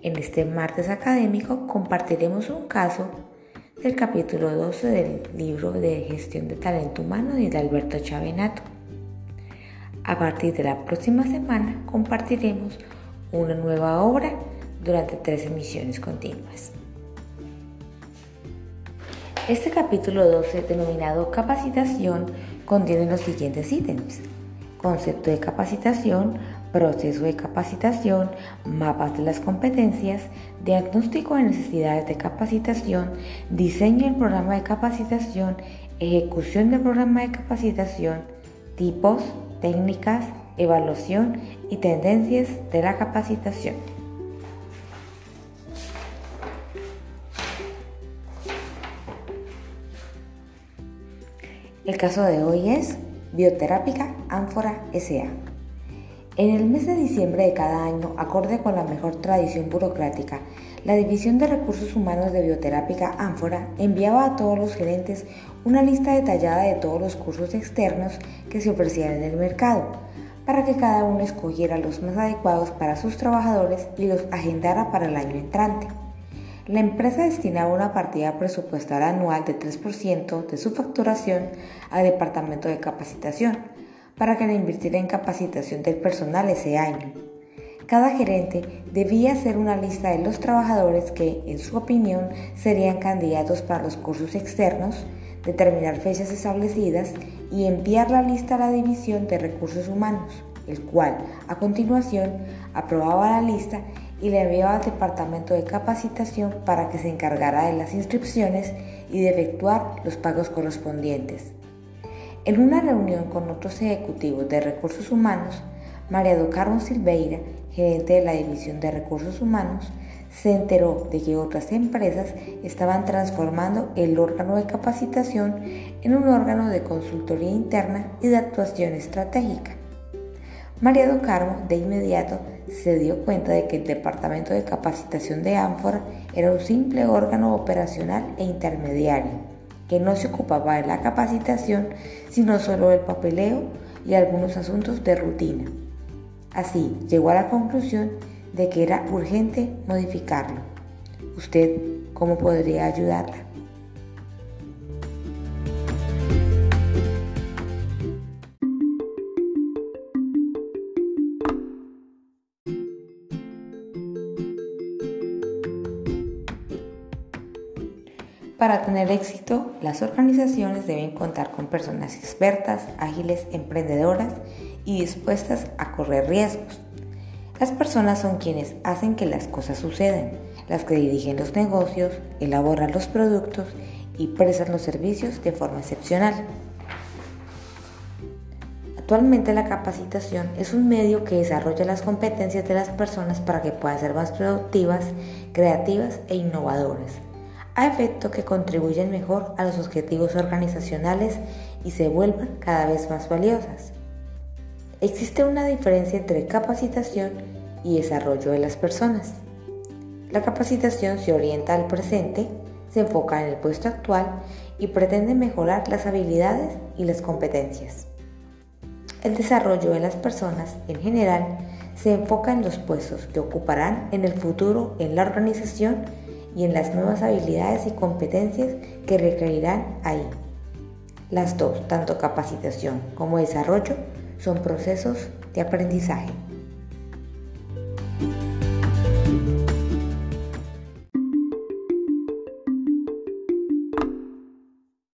En este martes académico compartiremos un caso del capítulo 12 del libro de gestión de talento humano de Alberto Chavenato. A partir de la próxima semana compartiremos una nueva obra durante tres emisiones continuas. Este capítulo 12, denominado capacitación, contiene los siguientes ítems. Concepto de capacitación, proceso de capacitación, mapas de las competencias, diagnóstico de necesidades de capacitación, diseño del programa de capacitación, ejecución del programa de capacitación, tipos, técnicas, evaluación y tendencias de la capacitación. El caso de hoy es Bioterápica Ánfora SA. En el mes de diciembre de cada año, acorde con la mejor tradición burocrática, la División de Recursos Humanos de Bioterápica Ánfora enviaba a todos los gerentes una lista detallada de todos los cursos externos que se ofrecían en el mercado, para que cada uno escogiera los más adecuados para sus trabajadores y los agendara para el año entrante. La empresa destinaba una partida presupuestal anual de 3% de su facturación al departamento de capacitación, para que le invirtiera en capacitación del personal ese año. Cada gerente debía hacer una lista de los trabajadores que, en su opinión, serían candidatos para los cursos externos, determinar fechas establecidas y enviar la lista a la División de Recursos Humanos, el cual, a continuación, aprobaba la lista y la enviaba al Departamento de Capacitación para que se encargara de las inscripciones y de efectuar los pagos correspondientes. En una reunión con otros ejecutivos de recursos humanos, María do Silveira, gerente de la División de Recursos Humanos, se enteró de que otras empresas estaban transformando el órgano de capacitación en un órgano de consultoría interna y de actuación estratégica. María do Carmo de inmediato se dio cuenta de que el Departamento de Capacitación de Ánfora era un simple órgano operacional e intermediario que no se ocupaba de la capacitación, sino solo del papeleo y algunos asuntos de rutina. Así llegó a la conclusión de que era urgente modificarlo. ¿Usted cómo podría ayudarla? Para tener éxito, las organizaciones deben contar con personas expertas, ágiles, emprendedoras y dispuestas a correr riesgos. Las personas son quienes hacen que las cosas sucedan, las que dirigen los negocios, elaboran los productos y prestan los servicios de forma excepcional. Actualmente la capacitación es un medio que desarrolla las competencias de las personas para que puedan ser más productivas, creativas e innovadoras a efecto que contribuyen mejor a los objetivos organizacionales y se vuelvan cada vez más valiosas. Existe una diferencia entre capacitación y desarrollo de las personas. La capacitación se orienta al presente, se enfoca en el puesto actual y pretende mejorar las habilidades y las competencias. El desarrollo de las personas, en general, se enfoca en los puestos que ocuparán en el futuro en la organización y en las nuevas habilidades y competencias que requerirán ahí. Las dos, tanto capacitación como desarrollo, son procesos de aprendizaje.